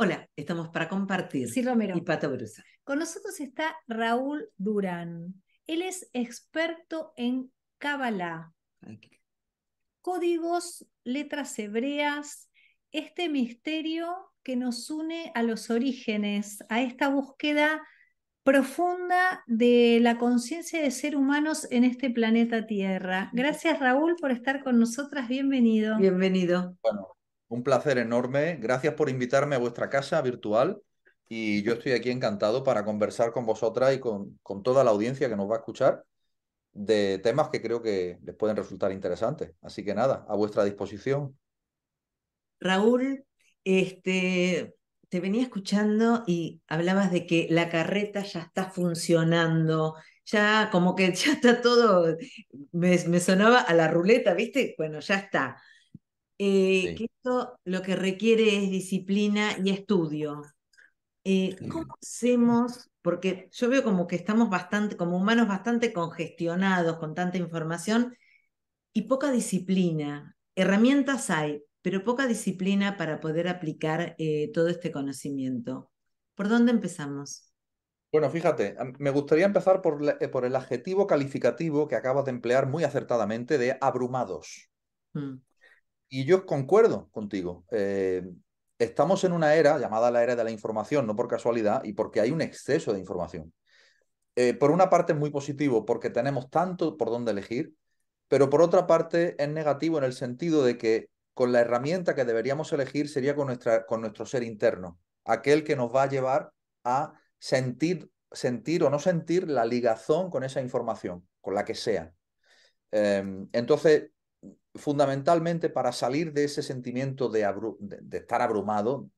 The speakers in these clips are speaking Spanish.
Hola, estamos para compartir. Sí, Romero. Y Pato Brusa. Con nosotros está Raúl Durán. Él es experto en Kabbalah, códigos, letras hebreas, este misterio que nos une a los orígenes, a esta búsqueda profunda de la conciencia de ser humanos en este planeta Tierra. Gracias Raúl por estar con nosotras, bienvenido. Bienvenido. Bueno, un placer enorme. Gracias por invitarme a vuestra casa virtual y yo estoy aquí encantado para conversar con vosotras y con, con toda la audiencia que nos va a escuchar de temas que creo que les pueden resultar interesantes. Así que nada, a vuestra disposición. Raúl, este, te venía escuchando y hablabas de que la carreta ya está funcionando, ya como que ya está todo, me, me sonaba a la ruleta, ¿viste? Bueno, ya está. Eh, que esto lo que requiere es disciplina y estudio. Eh, ¿Cómo hacemos? Porque yo veo como que estamos bastante, como humanos, bastante congestionados con tanta información y poca disciplina. Herramientas hay, pero poca disciplina para poder aplicar eh, todo este conocimiento. ¿Por dónde empezamos? Bueno, fíjate, me gustaría empezar por, por el adjetivo calificativo que acabas de emplear muy acertadamente de abrumados. Mm. Y yo concuerdo contigo. Eh, estamos en una era llamada la era de la información, no por casualidad, y porque hay un exceso de información. Eh, por una parte es muy positivo porque tenemos tanto por dónde elegir, pero por otra parte es negativo en el sentido de que con la herramienta que deberíamos elegir sería con, nuestra, con nuestro ser interno, aquel que nos va a llevar a sentir, sentir o no sentir la ligazón con esa información, con la que sea. Em, entonces, fundamentalmente para salir de ese sentimiento de, estar abrumado,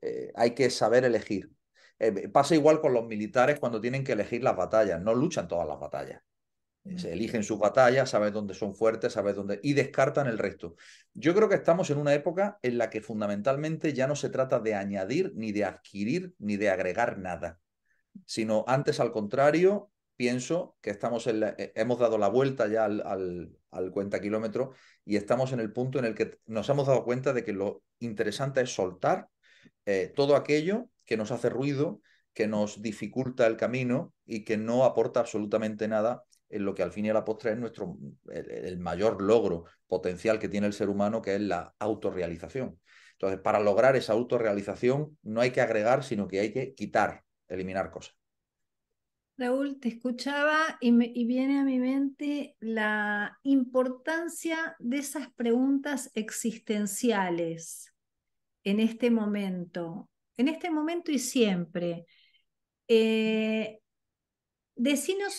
eh, hay que saber elegir. Eh, pasa igual con los militares cuando tienen que elegir las batallas, no luchan todas las batallas. Se eligen sus batallas, saben dónde son fuertes, saben dónde. y descartan el resto. Yo creo que estamos en una época en la que fundamentalmente ya no se trata de añadir, ni de adquirir, ni de agregar nada, sino antes al contrario, pienso que estamos eh, hemos dado la vuelta ya al, al, cuenta kilómetro y estamos en el punto en el que nos hemos dado cuenta de que lo interesante es soltar eh, todo aquello que nos hace ruido, que nos dificulta el camino y que no aporta absolutamente nada en lo que al fin y a la postre es nuestro, el, mayor logro potencial que tiene el ser humano, que es la autorrealización. Entonces, para lograr esa autorrealización no hay que agregar, sino que hay que quitar, eliminar cosas. Raúl, te escuchaba y, viene a mi mente la importancia de esas preguntas existenciales en este momento, en este momento y siempre. Eh,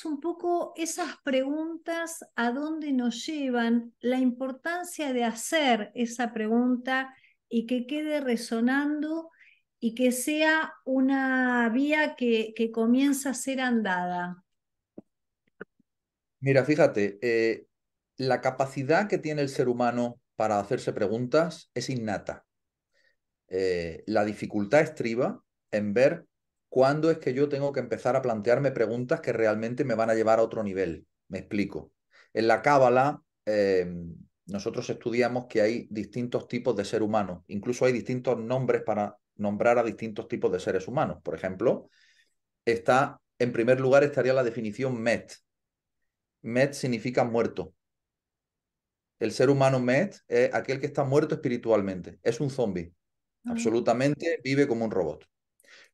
un poco esas preguntas, a dónde nos llevan, la importancia de hacer esa pregunta y que quede resonando y que sea una vía que, que comienza a ser andada? Mira, fíjate, eh, la capacidad que tiene el ser humano para hacerse preguntas es innata. Eh, la dificultad estriba en ver cuándo es que yo tengo que empezar a plantearme preguntas que realmente me van a llevar a otro nivel. Me explico. En la Cábala, em, nosotros estudiamos que hay distintos tipos de ser humano, incluso hay distintos nombres para nombrar a distintos tipos de seres humanos. Por ejemplo, está, en primer lugar estaría la definición Met. Met significa muerto. El ser humano Met es aquel que está muerto espiritualmente, es un zombie. Ah. Absolutamente vive como un robot.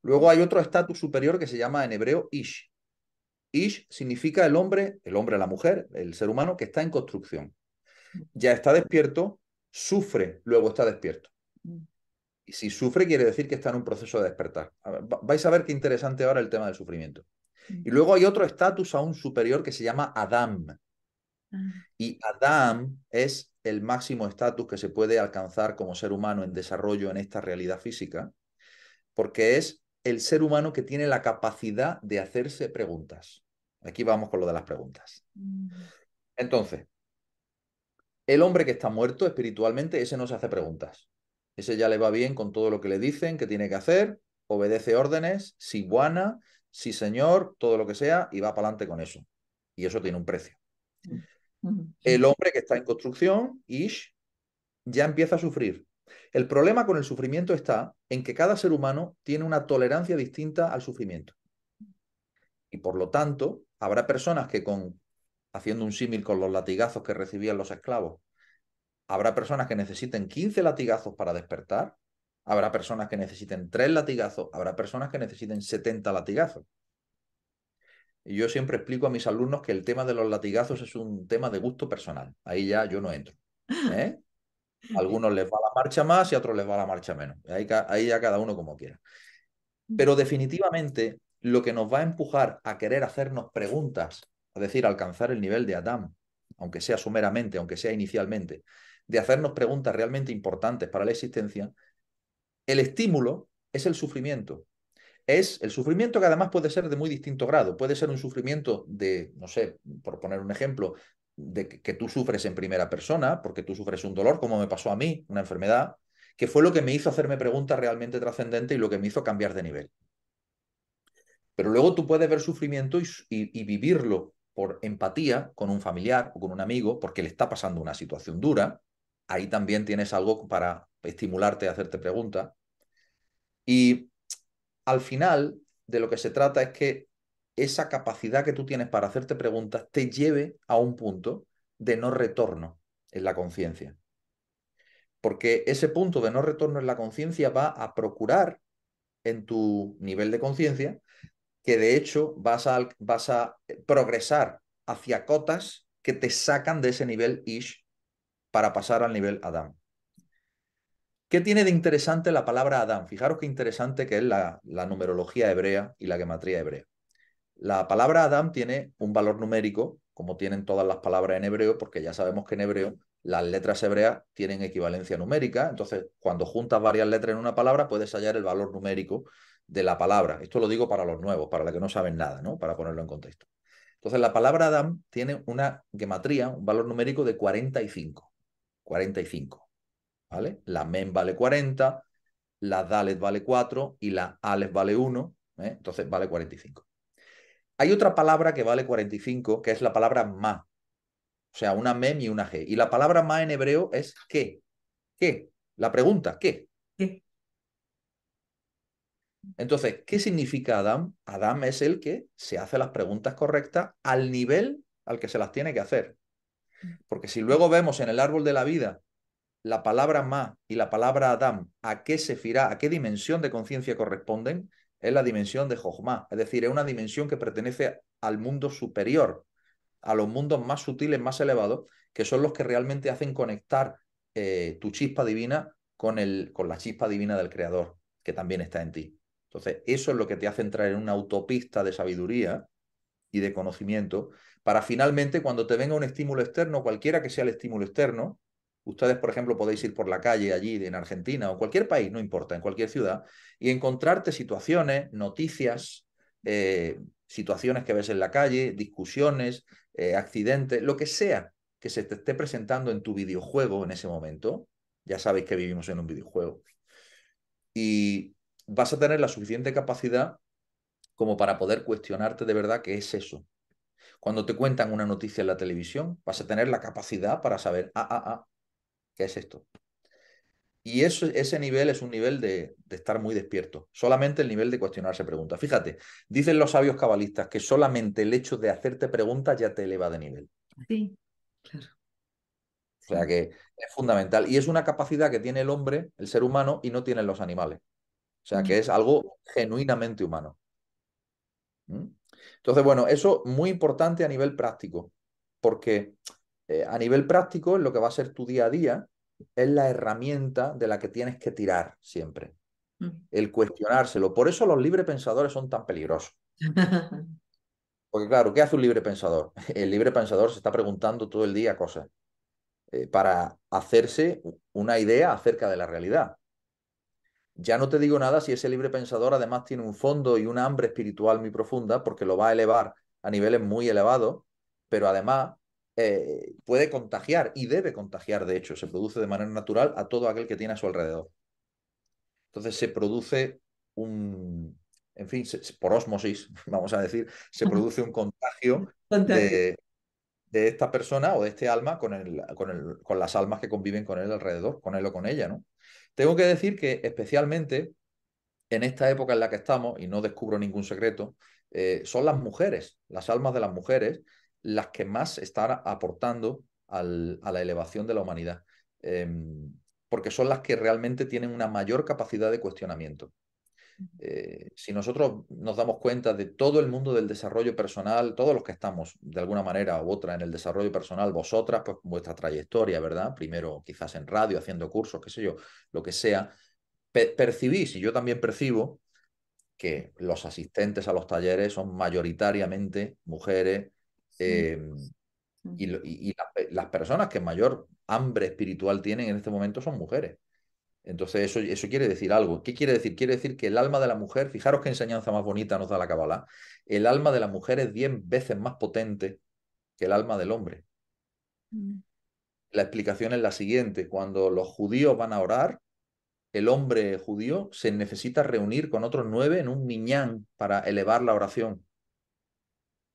Luego hay otro estatus superior que se llama en hebreo Ish. Ish significa el hombre, el hombre, la mujer, el ser humano que está en construcción. Mm. Ya está despierto, sufre, luego está despierto. Y si sufre, quiere decir que está en un proceso de despertar. vais a ver qué interesante ahora el tema del sufrimiento. Y luego hay otro estatus aún superior que se llama Adam. Ah. Y Adam es el máximo estatus que se puede alcanzar como ser humano en desarrollo en esta realidad física, porque es el ser humano que tiene la capacidad de hacerse preguntas. Aquí vamos con lo de las preguntas. Entonces, el hombre que está muerto espiritualmente, ese no se hace preguntas. Ese ya le va bien con todo lo que le dicen que tiene que hacer, obedece órdenes, si buena, si señor, todo lo que sea, y va para adelante con eso. Y eso tiene un precio. El hombre que está en construcción, Ish, ya empieza a sufrir. El problema con el sufrimiento está en que cada ser humano tiene una tolerancia distinta al sufrimiento. Y por lo tanto, habrá personas que con, haciendo un símil con los latigazos que recibían los esclavos, habrá personas que necesiten 15 latigazos para despertar, habrá personas que necesiten 3 latigazos, habrá personas que necesiten 70 latigazos. Y yo siempre explico a mis alumnos que el tema de los latigazos es un tema de gusto personal. Ahí ya yo no entro. ¿eh? A algunos les va la marcha más y a otros les va la marcha menos. Ahí, ahí ya cada uno como quiera. Pero definitivamente lo que nos va a empujar a querer hacernos preguntas, es decir, alcanzar el nivel de Adán, aunque sea sumeramente, aunque sea inicialmente, de hacernos preguntas realmente importantes para la existencia, el estímulo es el sufrimiento es el sufrimiento que además puede ser de muy distinto grado. Puede ser un sufrimiento de, no sé, por poner un ejemplo, de que, tú sufres en primera persona, porque tú sufres un dolor, como me pasó a mí, una enfermedad, que fue lo que me hizo hacerme preguntas realmente trascendentes y lo que me hizo cambiar de nivel. Pero luego tú puedes ver sufrimiento y, vivirlo por empatía con un familiar o con un amigo, porque le está pasando una situación dura. Ahí también tienes algo para estimularte a hacerte preguntas. Y al final de lo que se trata es que esa capacidad que tú tienes para hacerte preguntas te lleve a un punto de no retorno en la conciencia. Porque ese punto de no retorno en la conciencia va a procurar en tu nivel de conciencia que de hecho vas a, vas a progresar hacia cotas que te sacan de ese nivel ish para pasar al nivel Adam. ¿Qué tiene de interesante la palabra Adán? Fijaros qué interesante que es la, numerología hebrea y la gematría hebrea. La palabra Adán tiene un valor numérico, como tienen todas las palabras en hebreo, porque ya sabemos que en hebreo las letras hebreas tienen equivalencia numérica, entonces cuando juntas varias letras en una palabra puedes hallar el valor numérico de la palabra. Esto lo digo para los nuevos, para los que no saben nada, ¿no? Para ponerlo en contexto. Entonces la palabra Adán tiene una gematría, un valor numérico de 45. 45. La MEN vale 40, la DALET vale 4 y la ALEF vale 1, ¿eh? entonces vale 45. Hay otra palabra que vale 45, que es la palabra ma. O sea, una mem y una g. Y la palabra ma en hebreo es qué. ¿Qué? La pregunta, ¿qué? ¿Qué? Entonces, ¿qué significa Adam? Adam es el que se hace las preguntas correctas al nivel al que se las tiene que hacer. Porque si luego vemos en el árbol de la vida la palabra ma y la palabra Adam, a qué sefirá, a qué dimensión de conciencia corresponden, es la dimensión de Jochma. Es decir, es una dimensión que pertenece al mundo superior, a los mundos más sutiles, más elevados, que son los que realmente hacen conectar eh, tu chispa divina con, el, con la chispa divina del Creador, que también está en ti. Entonces, eso es lo que te hace entrar en una autopista de sabiduría y de conocimiento, para finalmente, cuando te venga un estímulo externo, cualquiera que sea el estímulo externo, Ustedes, por ejemplo, podéis ir por la calle allí en Argentina o cualquier país, no importa, en cualquier ciudad, y encontrarte situaciones, noticias, eh, situaciones que ves en la calle, discusiones, eh, accidentes, lo que sea que se te esté presentando en tu videojuego en ese momento. Ya sabéis que vivimos en un videojuego. Y vas a tener la suficiente capacidad como para poder cuestionarte de verdad qué es eso. Cuando te cuentan una noticia en la televisión, vas a tener la capacidad para saber, ah, ah, ah, ¿Qué es esto? Y eso, ese nivel es un nivel de, estar muy despierto. Solamente el nivel de cuestionarse preguntas. Fíjate, dicen los sabios cabalistas que solamente el hecho de hacerte preguntas ya te eleva de nivel. Sí, claro. O sea que es fundamental. Y es una capacidad que tiene el hombre, el ser humano, y no tienen los animales. O sea que es algo genuinamente humano. ¿Mm? Entonces, bueno, eso muy importante a nivel práctico, porque eh, a nivel práctico, lo que va a ser tu día a día es la herramienta de la que tienes que tirar siempre. Mm. El cuestionárselo. Por eso los libre pensadores son tan peligrosos. Porque claro, ¿qué hace un libre pensador? El libre pensador se está preguntando todo el día cosas eh, para hacerse una idea acerca de la realidad. Ya no te digo nada si ese libre pensador además tiene un fondo y una hambre espiritual muy profunda porque lo va a elevar a niveles muy elevados, pero además eh, puede contagiar y debe contagiar, de hecho, se produce de manera natural a todo aquel que tiene a su alrededor. Entonces se produce un, en fin, por osmosis, vamos a decir, se produce un contagio de, de esta persona o de este alma con, el, con, el, con las almas que conviven con él alrededor, con él o con ella, ¿no? Tengo que decir que especialmente en esta época en la que estamos, y no descubro ningún secreto, eh, son las mujeres, las almas de las mujeres, las que más están aportando a la elevación de la humanidad, em, porque son las que realmente tienen una mayor capacidad de cuestionamiento. Eh, si nosotros nos damos cuenta de todo el mundo del desarrollo personal, todos los que estamos de alguna manera u otra en el desarrollo personal, vosotras, pues vuestra trayectoria, ¿verdad? Primero quizás en radio, haciendo cursos, qué sé yo, lo que sea, percibís, y yo también percibo, que los asistentes a los talleres son mayoritariamente mujeres em, y, las personas que mayor hambre espiritual tienen en este momento son mujeres. Entonces, eso, eso quiere decir algo. ¿Qué quiere decir? Quiere decir que el alma de la mujer, fijaros qué enseñanza más bonita nos da la Kabbalah, el alma de la mujer es diez veces más potente que el alma del hombre. Mm. La explicación es la siguiente. Cuando los judíos van a orar, el hombre judío se necesita reunir con otros nueve en un miñán para elevar la oración,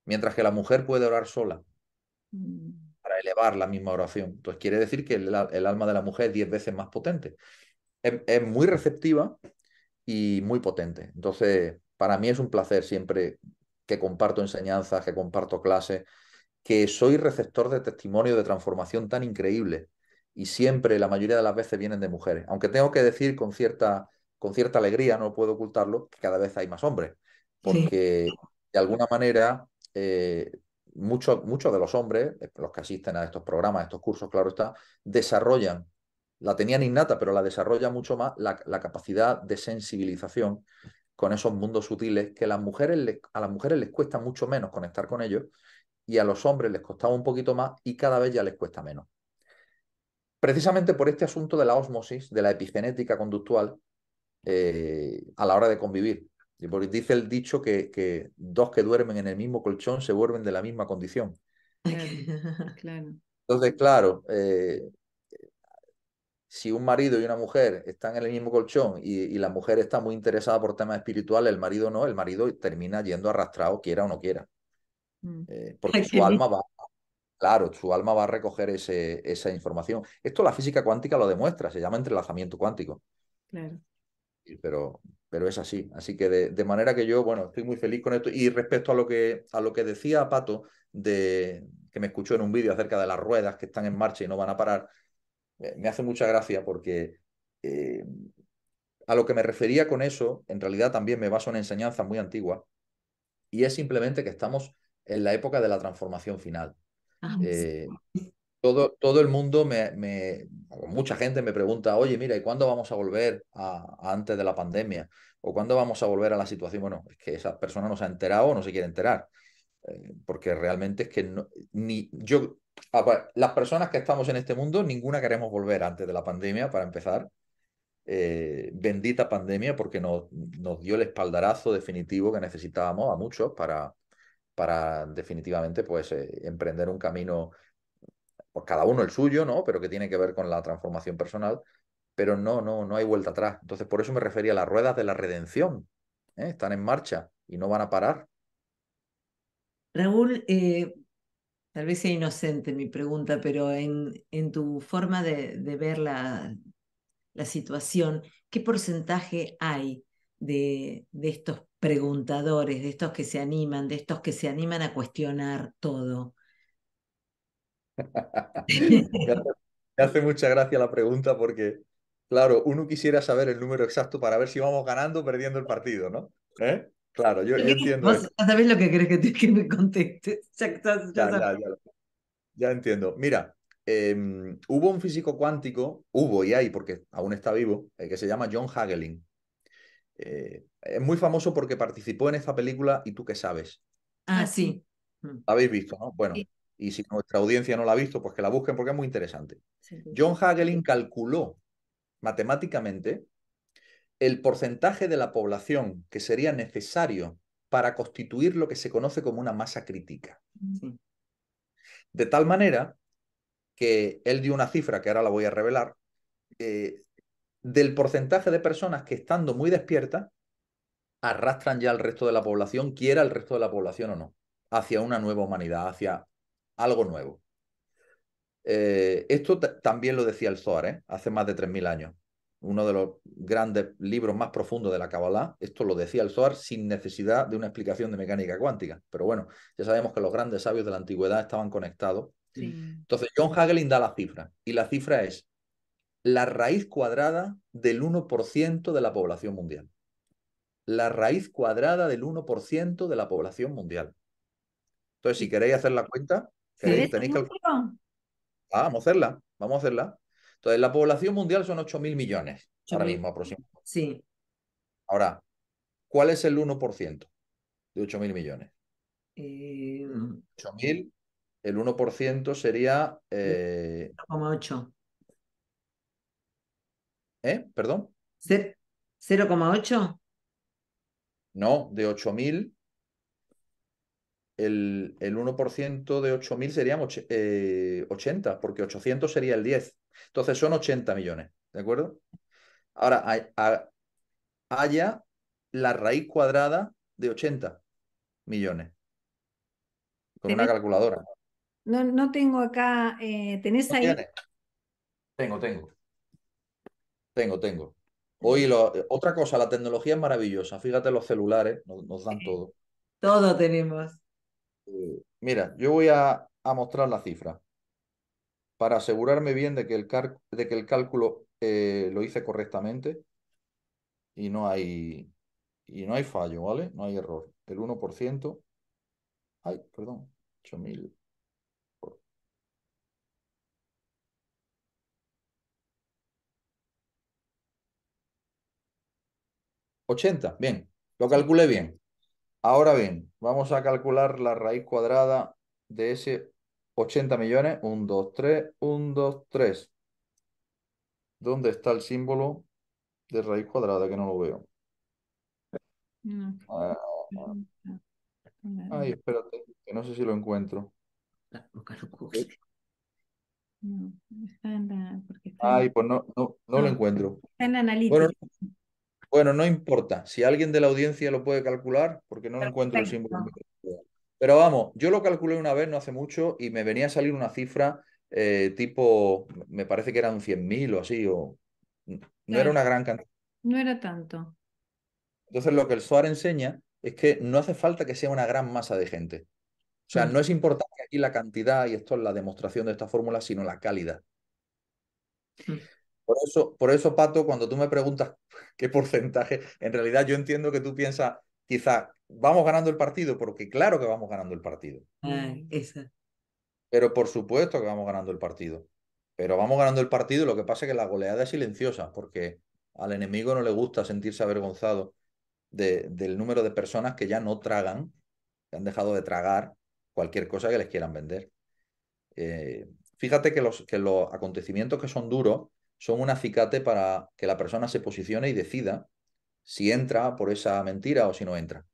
mientras que la mujer puede orar sola mm. para elevar la misma oración. Entonces quiere decir que el, alma de la mujer es diez veces más potente es, muy receptiva y muy potente. Entonces, para mí es un placer siempre que comparto enseñanzas, que comparto clases, que soy receptor de testimonio de transformación tan increíble y siempre, la mayoría de las veces, vienen de mujeres. Aunque tengo que decir con cierta, con cierta alegría, no puedo ocultarlo, que cada vez hay más hombres, porque de alguna manera eh, muchos de los hombres, los que asisten a estos programas, a estos cursos, claro está, desarrollan la tenían innata, pero la desarrolla mucho más la, capacidad de sensibilización con esos mundos sutiles que las mujeres a las mujeres les cuesta mucho menos conectar con ellos y a los hombres les costaba un poquito más y cada vez ya les cuesta menos. Precisamente por este asunto de la osmosis, de la epigenética conductual eh, a la hora de convivir. Y porque dice el dicho que, que, dos que duermen en el mismo colchón se vuelven de la misma condición. Claro. Entonces, claro, eh, si un marido y una mujer están en el mismo colchón y, la mujer está muy interesada por temas espirituales, el marido no, el marido termina yendo arrastrado, quiera o no quiera. Mm. Eh, porque su alma va, claro, su alma va a recoger ese, esa información. Esto la física cuántica lo demuestra, se llama entrelazamiento cuántico. Claro. Pero, pero es así. Así que de, manera que yo, bueno, estoy muy feliz con esto. Y respecto a lo que, a lo que decía Pato, de, que me escuchó en un vídeo acerca de las ruedas que están en marcha y no van a parar, me hace mucha gracia porque eh, a lo que me refería con eso, en realidad también me baso en enseñanza muy antigua, y es simplemente que estamos en la época de la transformación final. Ah, eh, todo, todo, el mundo, me, me, mucha gente me pregunta, oye, mira, ¿y cuándo vamos a volver a, antes de la pandemia? ¿O cuándo vamos a volver a la situación? Bueno, es que esa persona no se ha enterado o no se quiere enterar, eh, porque realmente es que ni yo, Las personas que estamos en este mundo, ninguna queremos volver antes de la pandemia, para empezar. Eh, bendita pandemia, porque nos, nos, dio el espaldarazo definitivo que necesitábamos a muchos para, para definitivamente pues, eh, emprender un camino, pues cada uno el suyo, ¿no? Pero que tiene que ver con la transformación personal. Pero no, no, no hay vuelta atrás. Entonces, por eso me refería a las ruedas de la redención. ¿eh? Están en marcha y no van a parar. Raúl, Tal vez sea inocente mi pregunta, pero en, en tu forma de, ver la, la, situación, ¿qué porcentaje hay de, de, estos preguntadores, de estos que se animan, de estos que se animan a cuestionar todo? me, hace, mucha gracia la pregunta porque, claro, uno quisiera saber el número exacto para ver si vamos ganando o perdiendo el partido, ¿no? ¿Eh? Claro, yo, entiendo. Vos sabés lo que crees que, que me conteste. Ya, entiendo. Mira, em, hubo un físico cuántico, hubo y hay, porque aún está vivo, eh, que se llama John Hagelin. Eh, es muy famoso porque participó en esta película y tú qué sabes. Ah, sí. Mm. La habéis visto, ¿no? Bueno, y si nuestra audiencia no la ha visto, pues que la busquen porque es muy interesante. John Hagelin calculó matemáticamente el porcentaje de la población que sería necesario para constituir lo que se conoce como una masa crítica. De tal manera que él dio una cifra que ahora la voy a revelar, eh, del porcentaje de personas que estando muy despiertas arrastran ya al resto de la población, quiera el resto de la población o no, hacia una nueva humanidad, hacia algo nuevo. Eh, esto también lo decía el Zohar, ¿eh? hace más de 3.000 años. Uno de los grandes libros más profundos de la Kabbalah. Esto lo decía el Zohar sin necesidad de una explicación de mecánica cuántica. Pero bueno, ya sabemos que los grandes sabios de la antigüedad estaban conectados. Entonces, John Hagelin da la cifra. Y la cifra es la raíz cuadrada del 1% de la población mundial. La raíz cuadrada del 1% de la población mundial. Entonces, si queréis hacer la cuenta, tenéis que... Ah, vamos a hacerla, vamos a hacerla. Entonces, la población mundial son 8.000 millones, ahora mismo aproximadamente. Sí. Ahora, ¿cuál es el 1% de 8.000 millones? Eh... 8.000, el 1% sería... Eh... 0,8. ¿Eh? ¿Perdón? ¿0,8? No, de 8.000 el, 1% de 8.000 serían 80, eh, porque 800 sería el 10. Entonces son 80 millones, ¿de acuerdo? Ahora, haya la raíz cuadrada de 80 millones. Con una calculadora. No, no tengo acá, eh, ¿tenés ahí? Tengo, tengo. Tengo, tengo. Hoy otra cosa, la tecnología es maravillosa. Fíjate, los celulares nos dan todo. Todo tenemos. Eh, mira, yo voy a, mostrar la cifra para asegurarme bien de que el, de que el cálculo eh, lo hice correctamente y no hay y no hay fallo, ¿vale? No hay error. El 1%, ay, perdón, 8000. 80, bien, lo calculé bien. Ahora bien, vamos a calcular la raíz cuadrada de ese 80 millones. 1, 2, 3, 1, 2, 3. ¿Dónde está el símbolo de raíz cuadrada? Que no lo veo. Ah, ay, espérate, que no sé si lo encuentro. Ay, pues no, no, no lo encuentro. Está en analítica. Bueno, no importa. Si alguien de la audiencia lo puede calcular, porque no lo encuentro el símbolo. Pero vamos, yo lo calculé una vez no hace mucho y me venía a salir una cifra eh, tipo, me parece que eran 100.000 o así, o no era una gran cantidad. No era tanto. Entonces lo que el SOAR enseña es que no hace falta que sea una gran masa de gente. O sea, mm. no es importante aquí la cantidad, y esto es la demostración de esta fórmula, sino la calidad. Mm. Por eso, por eso, Pato, cuando tú me preguntas qué porcentaje, en realidad yo entiendo que tú piensas, quizá, vamos ganando el partido, porque claro que vamos ganando el partido. Ah, Pero por supuesto que vamos ganando el partido. Pero vamos ganando el partido, lo que pasa es que la goleada es silenciosa, porque al enemigo no le gusta sentirse avergonzado del número de personas que ya no tragan, que han dejado de tragar cualquier cosa que les quieran vender. Eh, fíjate que los, que los acontecimientos que son duros son un acicate para que la persona se posicione y decida si entra por esa mentira o si no entra.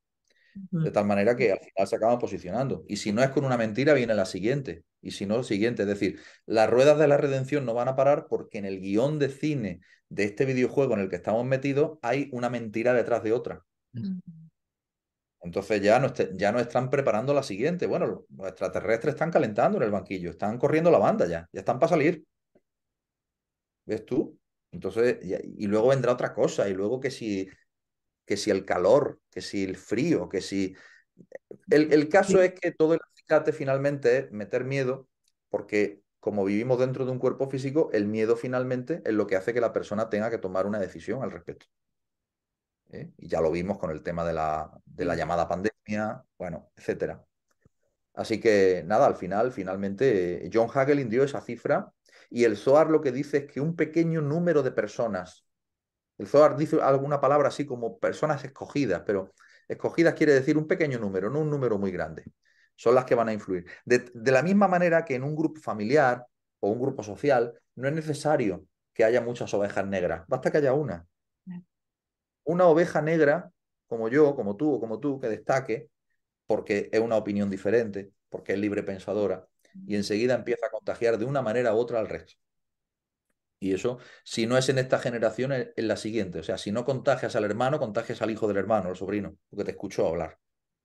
De tal manera que al final se acaba posicionando. Y si no es con una mentira, viene la siguiente. Y si no, la siguiente. Es decir, las ruedas de la redención no van a parar porque en el guion de cine de este videojuego en el que estamos metidos hay una mentira detrás de otra. Entonces ya nos, ya nos están preparando la siguiente. Bueno, los extraterrestres están calentando en el banquillo, están corriendo la banda ya, ya están para salir. ¿Ves tú? Entonces, y, luego vendrá otra cosa, y luego que si, que si el calor, que si el frío, que si... El, caso es que todo el acicate finalmente es meter miedo, porque como vivimos dentro de un cuerpo físico, el miedo finalmente es lo que hace que la persona tenga que tomar una decisión al respecto. ¿Eh? Y ya lo vimos con el tema de la, de la llamada pandemia, bueno, etcétera. Así que nada, al final, finalmente, John Hagelin dio esa cifra y el Zohar lo que dice es que un pequeño número de personas, el Zohar dice alguna palabra así como personas escogidas, pero escogidas quiere decir un pequeño número, no un número muy grande. Son las que van a influir. De, la misma manera que en un grupo familiar o un grupo social no es necesario que haya muchas ovejas negras, basta que haya una. Una oveja negra, como yo, como tú o como tú, que destaque, porque es una opinión diferente, porque es libre pensadora, y enseguida empieza a contagiar de una manera u otra al resto. Y eso, si no es en esta generación, es en la siguiente. O sea, si no contagias al hermano, contagias al hijo del hermano, al sobrino, porque te escuchó hablar.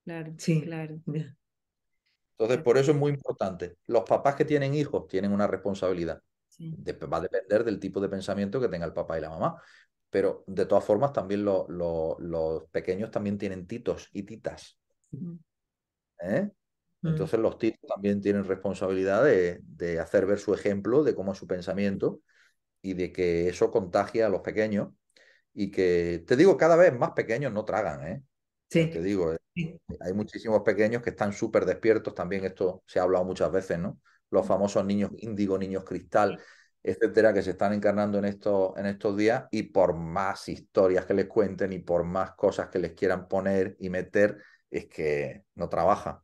Claro, sí, claro. Entonces, por eso es muy importante. Los papás que tienen hijos tienen una responsabilidad. va a depender del tipo de pensamiento que tenga el papá y la mamá. Pero de todas formas, también los pequeños también tienen titos y titas. ¿Eh? Mm. Entonces los titos también tienen responsabilidad de, hacer ver su ejemplo de cómo es su pensamiento y de que eso contagia a los pequeños y que, te digo, cada vez más pequeños no tragan, ¿eh? Sí. Te digo, eh, hay muchísimos pequeños que están súper despiertos, también esto se ha hablado muchas veces, ¿no? Los famosos niños índigo, niños cristal, etcétera, que se están encarnando en estos, en estos días y por más historias que les cuenten y por más cosas que les quieran poner y meter, es que no trabaja.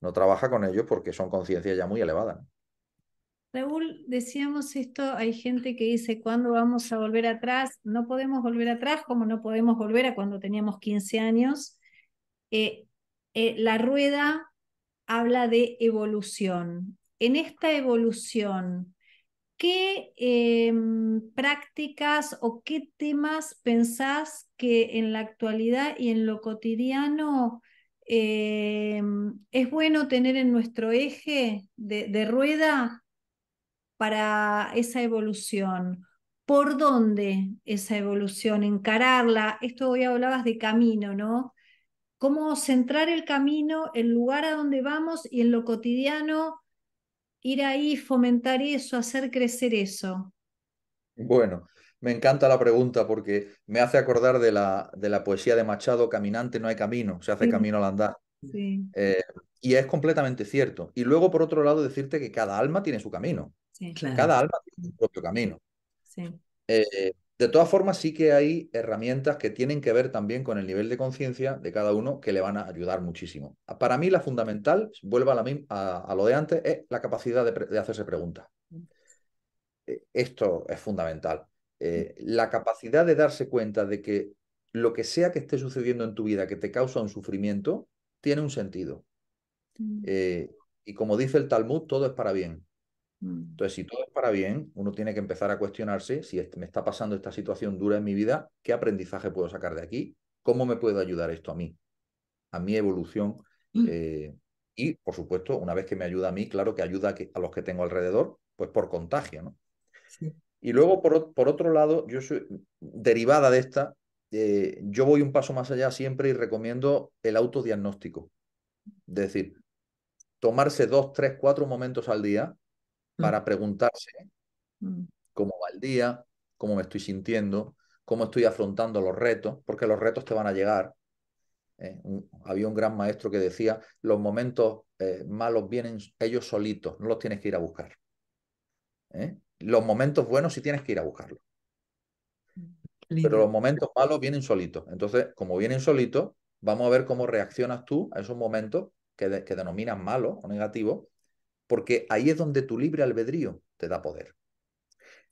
No trabaja con ellos porque son conciencias ya muy elevadas. Raúl, decíamos esto, hay gente que dice, ¿cuándo vamos a volver atrás? No podemos volver atrás como no podemos volver a cuando teníamos 15 años. Eh, eh, la rueda habla de evolución. En esta evolución, ¿qué em, prácticas o qué temas pensás que en la actualidad y en lo cotidiano em, es bueno tener en nuestro eje de rueda para esa evolución? ¿Por dónde esa evolución? Encararla. Esto hoy hablabas de camino, ¿no? Cómo centrar el camino, el lugar a donde vamos y en lo cotidiano, ir ahí, fomentar eso, hacer crecer eso. Bueno, me encanta la pregunta porque me hace acordar de la, de la poesía de Machado, Caminante no hay camino, se hace camino al andar. Sí. Eh, y es completamente cierto. Y luego, por otro lado, decirte que cada alma tiene su camino. Cada alma tiene su propio camino. Eh, de todas formas, sí que hay herramientas que tienen que ver también con el nivel de conciencia de cada uno que le van a ayudar muchísimo. Para mí, la fundamental, vuelvo a, la, a, lo de antes, es la capacidad de, hacerse preguntas. Eh, esto es fundamental. Eh, la capacidad de darse cuenta de que lo que sea que esté sucediendo en tu vida que te causa un sufrimiento, tiene un sentido. Mm. y como dice el Talmud, todo es para bien. Mm. Entonces, si todo es para bien, uno tiene que empezar a cuestionarse si me está pasando esta situación dura en mi vida, ¿qué aprendizaje puedo sacar de aquí? ¿Cómo me puede ayudar esto a mí? A mi evolución. Mm. Eh, y, por supuesto, una vez que me ayuda a mí, claro que ayuda a, los que tengo alrededor, pues por contagio, ¿no? Y luego, por, por, otro lado, yo soy derivada de esta, eh, yo voy un paso más allá siempre y recomiendo el autodiagnóstico. Es decir, tomarse dos, tres, cuatro momentos al día. Para preguntarse mm. cómo va el día, cómo me estoy sintiendo, cómo estoy afrontando los retos, porque los retos te van a llegar. ¿eh? había un gran maestro que decía, los momentos eh, malos vienen ellos solitos, no los tienes que ir a buscar. ¿eh? Los momentos buenos sí tienes que ir a buscarlos. Pero los momentos malos vienen solitos. Entonces, como vienen solitos, vamos a ver cómo reaccionas tú a esos momentos que, que denominan malos o negativos porque ahí es donde tu libre albedrío te da poder.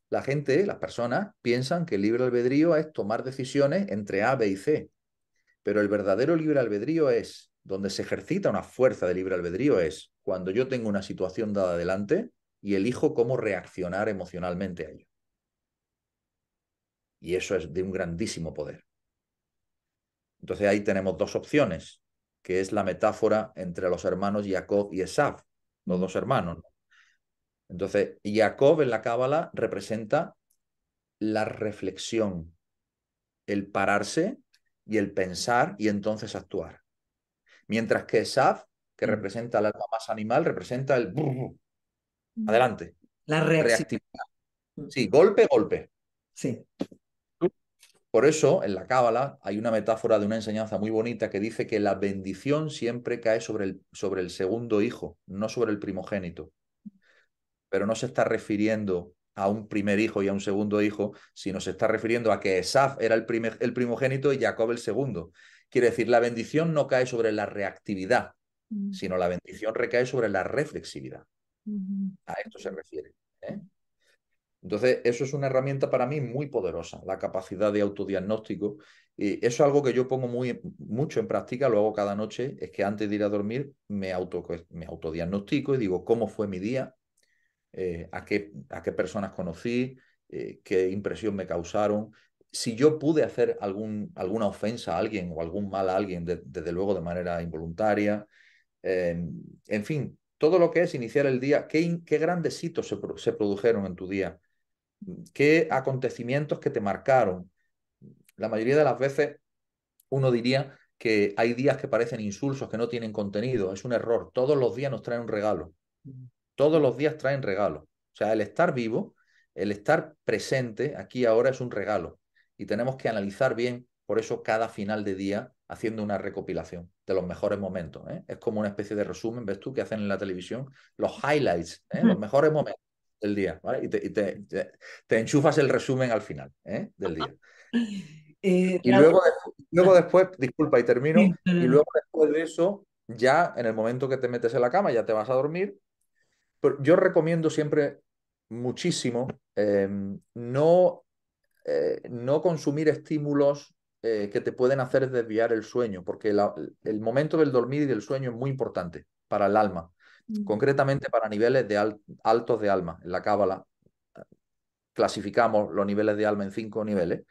La gente, las personas, piensan que el libre albedrío es tomar decisiones entre A, B y C, pero el verdadero libre albedrío es, donde se ejercita una fuerza de libre albedrío es cuando yo tengo una situación dada adelante y elijo cómo reaccionar emocionalmente a ello. Y eso es de un grandísimo poder. Entonces ahí tenemos dos opciones, que es la metáfora entre los hermanos Jacob y Esaf los dos hermanos. Entonces, Jacob en la Cábala representa la reflexión, el pararse y el pensar y entonces actuar. Mientras que Esaf, que mm. representa el alma más animal, representa el mm. adelante. La reactividad. Mm. Sí, golpe, golpe. Sí. Por eso, en la Cábala hay una metáfora de una enseñanza muy bonita que dice que la bendición siempre cae sobre el, sobre el segundo hijo, no sobre el primogénito. Pero no se está refiriendo a un primer hijo y a un segundo hijo, sino se está refiriendo a que Esaf era el, primer, el primogénito y Jacob el segundo. Quiere decir, la bendición no cae sobre la reactividad, mm. sino la bendición recae sobre la reflexividad. A esto se refiere. ¿eh? Entonces, eso es una herramienta para mí muy poderosa, la capacidad de autodiagnóstico. Y eso es algo que yo pongo muy, mucho en práctica, lo hago cada noche, es que antes de ir a dormir me, auto, me autodiagnostico y digo cómo fue mi día, eh, a, qué, a qué personas conocí, eh, qué impresión me causaron, si yo pude hacer algún, alguna ofensa a alguien o algún mal a alguien, desde luego de manera involuntaria, en fin, todo lo que es iniciar el día, qué, qué grandes hitos se, se produjeron en tu día, qué acontecimientos que te marcaron. La mayoría de las veces uno diría que hay días que parecen insulsos, que no tienen contenido. Es un error. Todos los días nos traen un regalo. Todos los días traen regalo. O sea, el estar vivo, el estar presente aquí ahora es un regalo. Y tenemos que analizar bien, por eso cada final de día haciendo una recopilación de los mejores momentos. ¿eh? Es como una especie de resumen, ves tú, que hacen en la televisión, los highlights, ¿eh? los mejores momentos del día, ¿vale? Y, te, te, enchufas el resumen al final ¿eh? del día. Eh, y luego, luego después, disculpa y termino, y luego después de eso, ya en el momento que te metes en la cama, ya te vas a dormir. Pero yo recomiendo siempre muchísimo em, no, no consumir estímulos eh, que te pueden hacer desviar el sueño, porque el momento del dormir y del sueño es muy importante para el alma. Concretamente para niveles de altos de alma. En la cábala clasificamos los niveles de alma en cinco niveles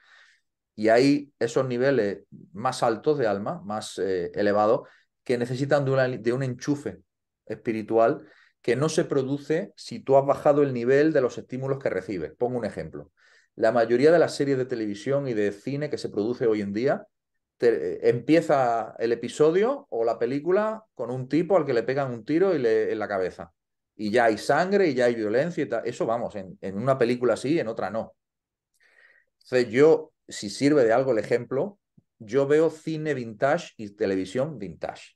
y hay esos niveles más altos de alma, más eh, elevados, que necesitan de, de un enchufe espiritual que no se produce si tú has bajado el nivel de los estímulos que recibes. Pongo un ejemplo la mayoría de las series de televisión y de cine que se produce hoy en día, empieza el episodio o la película con un tipo al que le pegan un tiro y le, en la cabeza. Y ya hay sangre y ya hay violencia y tal. Eso vamos, en, en una película sí, en otra no. Entonces yo, si sirve de algo el ejemplo, yo veo cine vintage y televisión vintage.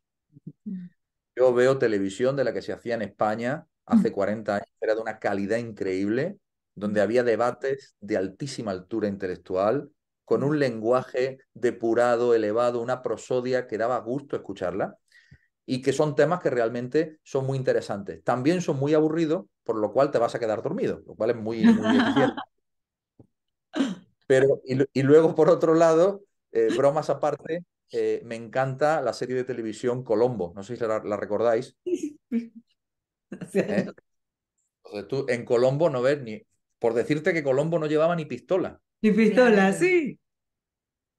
Yo veo televisión de la que se hacía en España hace 40 años, era de una calidad increíble, donde había debates de altísima altura intelectual, con un lenguaje depurado, elevado, una prosodia que daba gusto escucharla y que son temas que realmente son muy interesantes. También son muy aburridos, por lo cual te vas a quedar dormido, lo cual es muy, muy eficiente. Pero, y, luego, por otro lado, eh, bromas aparte, eh, me encanta la serie de televisión Colombo, no sé si la, recordáis. ¿Eh? tú en Colombo no ves ni por decirte que Colombo no llevaba ni pistola. Ni pistola, sí.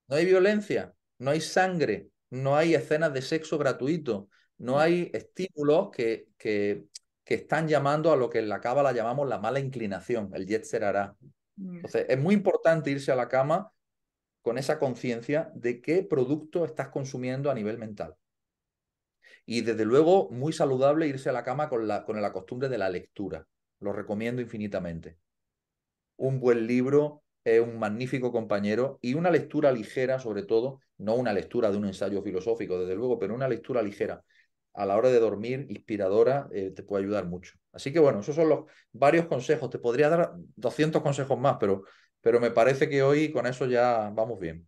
No hay violencia, no hay sangre, no hay escenas de sexo gratuito, no hay estímulos que, que, que están llamando a lo que en la cábala llamamos la mala inclinación, el jet hará. Mm. Entonces, es muy importante irse a la cama con esa conciencia de qué producto estás consumiendo a nivel mental. Y desde luego, muy saludable irse a la cama con la, con la costumbre de la lectura. Lo recomiendo infinitamente un buen libro es un magnífico compañero y una lectura ligera, sobre todo, no una lectura de un ensayo filosófico, desde luego, pero una lectura ligera a la hora de dormir, inspiradora, eh, te puede ayudar mucho. Así que bueno, esos son los varios consejos. Te podría dar 200 consejos más, pero, pero me parece que hoy con eso ya vamos bien.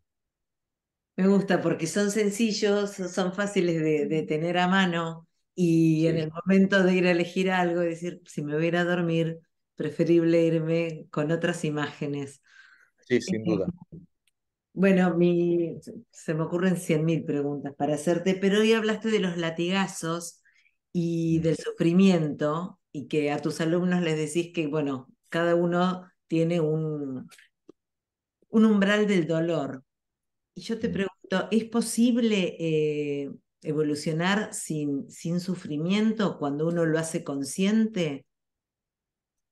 Me gusta porque son sencillos, son fáciles de, tener a mano y en el momento de ir a elegir algo, decir, si me voy a ir a dormir, preferible irme con otras imágenes. Sí, sin duda. Bueno, mi, se me ocurren 100.000 preguntas para hacerte, pero hoy hablaste de los latigazos y del sufrimiento y que a tus alumnos les decís que, bueno, cada uno tiene un, un umbral del dolor. Y yo te mm. pregunto, ¿es posible eh, evolucionar sin, sin sufrimiento cuando uno lo hace consciente?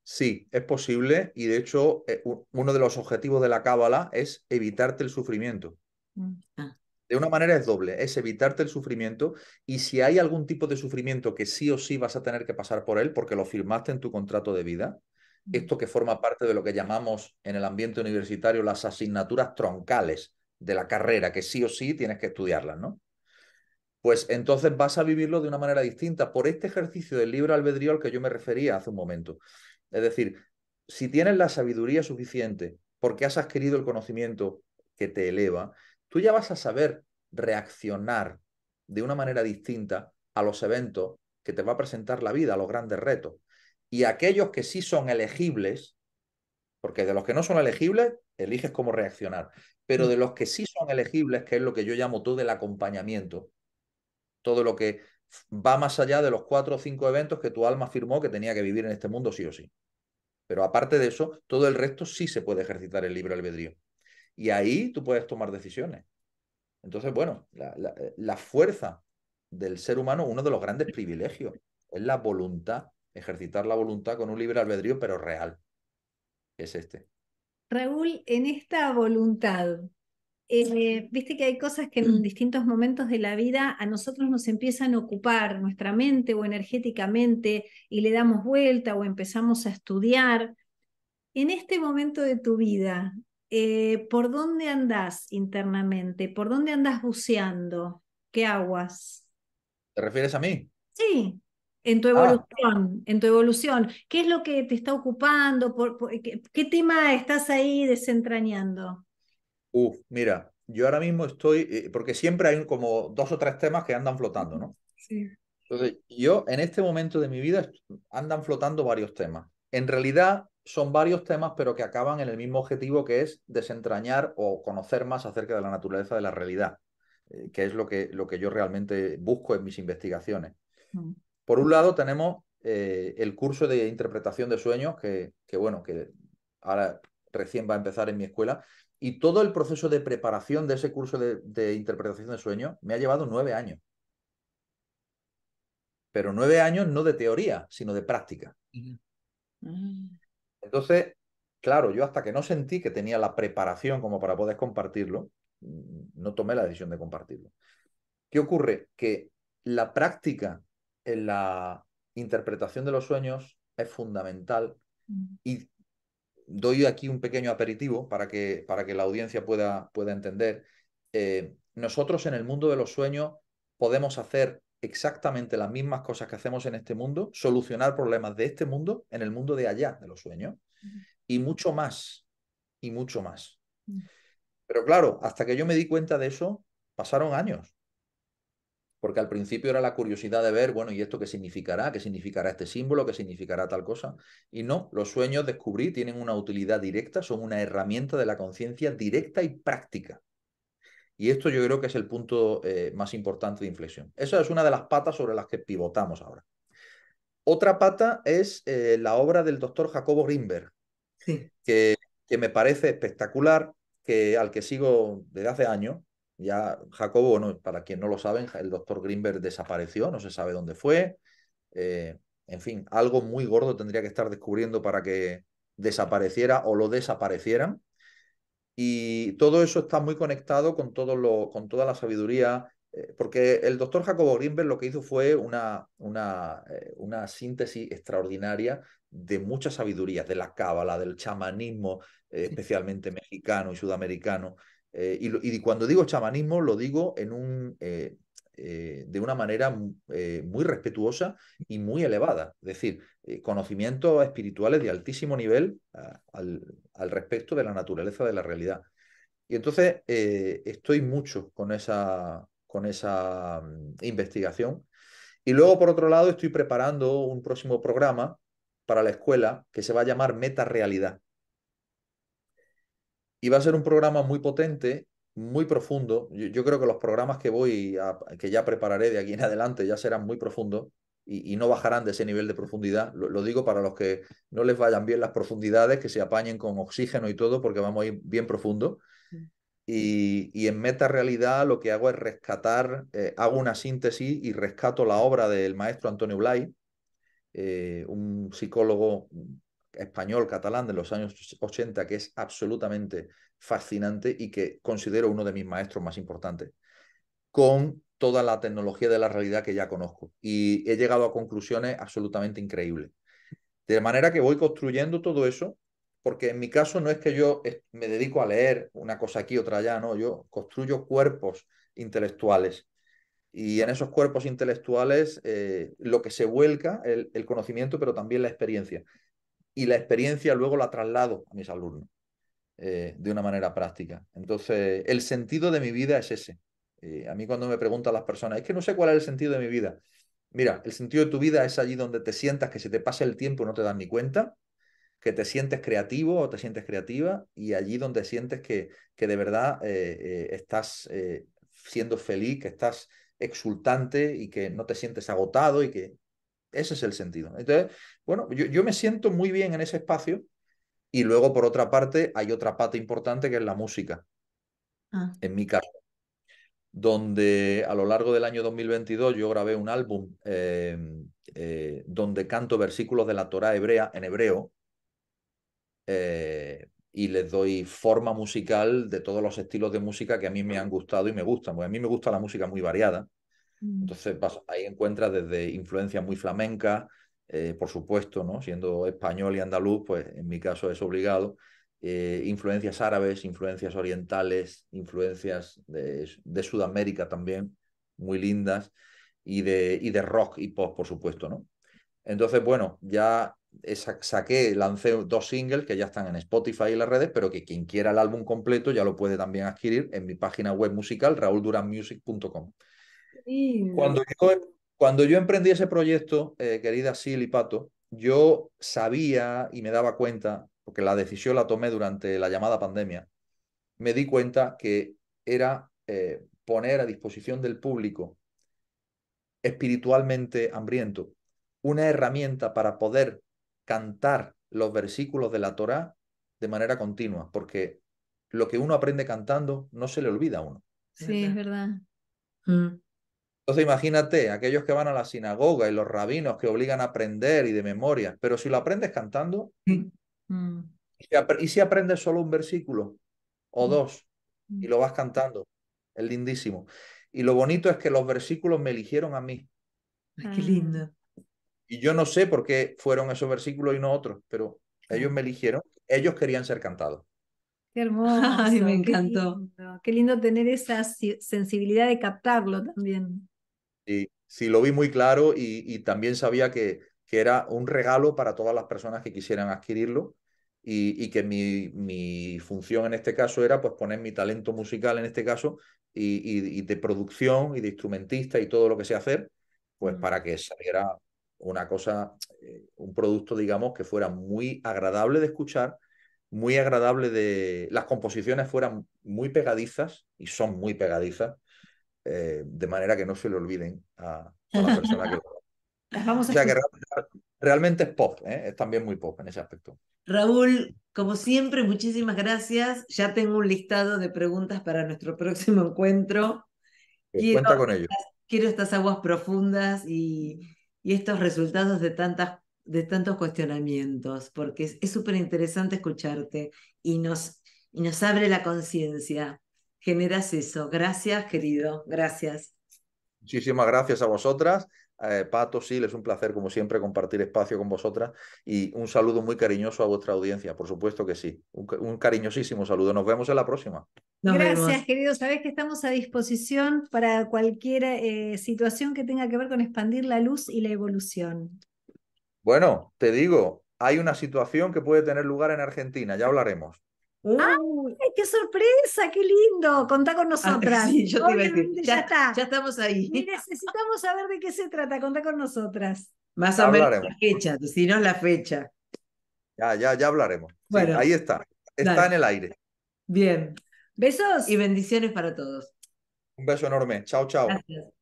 Sí, es posible y de hecho eh, uno de los objetivos de la cábala es evitarte el sufrimiento. Mm, ah. De una manera es doble, es evitarte el sufrimiento y si hay algún tipo de sufrimiento que sí o sí vas a tener que pasar por él porque lo firmaste en tu contrato de vida, mm. esto que forma parte de lo que llamamos en el ambiente universitario las asignaturas troncales de la carrera, que sí o sí tienes que estudiarlas, ¿no? Pues entonces vas a vivirlo de una manera distinta por este ejercicio del libre albedrío al que yo me refería hace un momento. Es decir, si tienes la sabiduría suficiente porque has adquirido el conocimiento que te eleva, tú ya vas a saber reaccionar de una manera distinta a los eventos que te va a presentar la vida, a los grandes retos. Y aquellos que sí son elegibles, porque de los que no son elegibles, eliges cómo reaccionar, pero mm. de los que sí son elegibles, que es lo que yo llamo todo el acompañamiento, todo lo que va más allá de los cuatro o cinco eventos que tu alma afirmó que tenía que vivir en este mundo sí o sí. Pero aparte de eso, todo el resto sí se puede ejercitar el libre albedrío. Y ahí tú puedes tomar decisiones. Entonces, bueno, la, fuerza del ser humano uno de los grandes privilegios. Es la voluntad, ejercitar la voluntad con un libre albedrío, pero real. Es este. Raúl, en esta voluntad, eh, viste que hay cosas que en distintos momentos de la vida a nosotros nos empiezan a ocupar nuestra mente o energéticamente y le damos vuelta o empezamos a estudiar. En este momento de tu vida, eh, ¿por dónde andás internamente? ¿Por dónde andás buceando? ¿Qué aguas? ¿Te refieres a mí? Sí, en tu ah. evolución, en tu evolución. ¿Qué es lo que te está ocupando? qué, tema estás ahí desentrañando? Uf, mira, yo ahora mismo estoy, eh, porque siempre hay como dos o tres temas que andan flotando, ¿no? Sí. Entonces, yo en este momento de mi vida andan flotando varios temas. En realidad son varios temas, pero que acaban en el mismo objetivo que es desentrañar o conocer más acerca de la naturaleza de la realidad. Eh, que es lo que, lo que yo realmente busco en mis investigaciones. Mm. Por un lado tenemos eh, el curso de interpretación de sueños, que, que, bueno, que ahora recién va a empezar en mi escuela, y todo el proceso de preparación de ese curso de, interpretación de sueños me ha llevado nueve años. Pero nueve años no de teoría, sino de práctica. Mm. Entonces, claro, yo hasta que no sentí que tenía la preparación como para poder compartirlo, no tomé la decisión de compartirlo. ¿Qué ocurre? Que la práctica en la interpretación de los sueños es fundamental y doy aquí un pequeño aperitivo para que, para que la audiencia pueda, pueda entender. Eh, nosotros en el mundo de los sueños podemos hacer exactamente las mismas cosas que hacemos en este mundo, solucionar problemas de este mundo en el mundo de allá de los sueños y mucho más, y mucho más. Pero claro, hasta que yo me di cuenta de eso, pasaron años. Porque al principio era la curiosidad de ver, bueno, ¿y esto qué significará? ¿Qué significará este símbolo? ¿Qué significará tal cosa? Y no, los sueños, descubrí, tienen una utilidad directa, son una herramienta de la conciencia directa y práctica. Y esto yo creo que es el punto eh, más importante de inflexión. Esa es una de las patas sobre las que pivotamos ahora. Otra pata es eh, la obra del doctor Jacobo Grimberg, que, que me parece espectacular que, al que sigo desde hace años. Ya Jacobo, para quien no lo saben, el doctor Greenberg desapareció, no se sabe dónde fue. Eh, en fin, algo muy gordo tendría que estar descubriendo para que desapareciera o lo desaparecieran. Y todo eso está muy conectado con, todo lo, con toda la sabiduría, eh, porque el doctor Jacobo Greenberg lo que hizo fue una, una, eh, una síntesis extraordinaria de mucha sabiduría, de la cábala, del chamanismo, eh, especialmente mexicano y sudamericano. Eh, y, cuando digo chamanismo, lo digo en un, eh, de una manera muy respetuosa y muy elevada. Es decir, conocimientos espirituales de altísimo nivel al, al, respecto de la naturaleza de la realidad. Y entonces estoy mucho con esa, con esa mm, investigación. Y luego, por otro lado, estoy preparando un próximo programa para la escuela que se va a llamar Meta Realidad. Y va a ser un programa muy potente, muy profundo. Yo, creo que los programas que voy a, que ya prepararé de aquí en adelante ya serán muy profundos y, no bajarán de ese nivel de profundidad. Lo, digo para los que no les vayan bien las profundidades, que se apañen con oxígeno y todo, porque vamos a ir bien profundo. Y, y, en meta realidad lo que hago es rescatar, eh, hago una síntesis y rescato la obra del maestro Antonio Blay, eh, un psicólogo español, catalán de los años 80, que es absolutamente fascinante y que considero uno de mis maestros más importantes, con toda la tecnología de la realidad que ya conozco. Y he llegado a conclusiones absolutamente increíbles. De manera que voy construyendo todo eso, porque en mi caso no es que yo me dedico a leer una cosa aquí, otra allá, no, yo construyo cuerpos intelectuales y en esos cuerpos intelectuales eh, lo que se vuelca, el, el, conocimiento, pero también la experiencia. Y la experiencia luego la traslado a mis alumnos eh, de una manera práctica. Entonces, el sentido de mi vida es ese. Eh, a mí cuando me preguntan las personas, es que no sé cuál es el sentido de mi vida. Mira, el sentido de tu vida es allí donde te sientas que se te pasa el tiempo no te das ni cuenta, que te sientes creativo o te sientes creativa y allí donde sientes que, que de verdad estás siendo feliz, que estás exultante y que no te sientes agotado y que ese es el sentido. Entonces, bueno, yo, me siento muy bien en ese espacio y luego por otra parte hay otra pata importante que es la música, ah. en mi caso. donde a lo largo del año 2022 yo grabé un álbum em, eh, donde canto versículos de la Torah hebrea en hebreo eh, y les doy forma musical de todos los estilos de música que a mí me han gustado y me gustan, porque a mí me gusta la música muy variada. Mm. Entonces ahí encuentras desde influencias muy flamencas, eh, por supuesto, ¿no? siendo español y andaluz, pues en mi caso es obligado, eh, influencias árabes, influencias orientales, influencias de, Sudamérica también, muy lindas, y de, y de rock y pop, por supuesto, ¿no? Entonces, bueno, ya saqué, lancé dos singles que ya están en Spotify y las redes, pero que quien quiera el álbum completo ya lo puede también adquirir en mi página web musical, raulduranmusic.com. Cuando yo, cuando yo emprendí ese proyecto, eh, querida Sil y Pato, yo sabía y me daba cuenta porque la decisión la tomé durante la llamada pandemia, me di cuenta que era eh, poner a disposición del público espiritualmente hambriento una herramienta para poder cantar los versículos de la Torá de manera continua, porque lo que uno aprende cantando no se le olvida a uno. Sí, es verdad. Mm. Entonces imagínate, aquellos que van a la sinagoga y los rabinos que obligan a aprender y de memoria, pero si lo aprendes cantando, Mm. ¿Y si aprendes solo un versículo o mm. dos y mm. lo vas cantando? Es lindísimo. Y lo bonito es que los versículos me eligieron a mí. qué lindo. Y yo no sé por qué fueron esos versículos y no otros, pero ellos me eligieron. Ellos querían ser cantados. Qué hermoso. Ay, me encantó. Qué lindo, tener esa sensibilidad de captarlo también. Sí, sí, lo vi muy claro y también sabía que, que era un regalo para todas las personas que quisieran adquirirlo y, que mi, mi, función en este caso era pues poner mi talento musical en este caso y, de producción y de instrumentista y todo lo que sé hacer, pues mm. para que saliera una cosa, eh, un producto digamos que fuera muy agradable de escuchar, muy agradable de... Las composiciones fueran muy pegadizas y son muy pegadizas, eh, de manera que no se le olviden a, a la persona que o sea que realmente es pop, ¿eh? es también muy pop en ese aspecto. Raúl, como siempre, muchísimas gracias. Ya tengo un listado de preguntas para nuestro próximo encuentro. Quiero, cuenta con ello. Quiero estas aguas profundas y, y estos resultados de, tantas, de tantos cuestionamientos, porque es súper interesante escucharte y nos, y nos abre la conciencia. Generas eso. Gracias, querido. Gracias. Muchísimas gracias a vosotras eh, Pato, sí, es un placer como siempre compartir espacio con vosotras y un saludo muy cariñoso a vuestra audiencia, por supuesto que sí. Un, cariñosísimo saludo. Nos vemos en la próxima. Gracias, querido. Sabes que estamos a disposición para cualquier eh, situación que tenga que ver con expandir la luz y la evolución. Bueno, te digo, hay una situación que puede tener lugar en Argentina, ya hablaremos. ¡Ay, qué sorpresa! ¡Qué lindo! Contá con ah, nosotras. sí, yo te iba a decir, ya, está. ya estamos ahí. Y necesitamos saber de qué se trata. Contá con nosotras. Más o menos la fecha, si no la fecha. Ya, ya, ya hablaremos. Bueno, ahí está. Está en el aire. Bien. Besos. Y bendiciones para todos. Un beso enorme. Chao, chao. Gracias.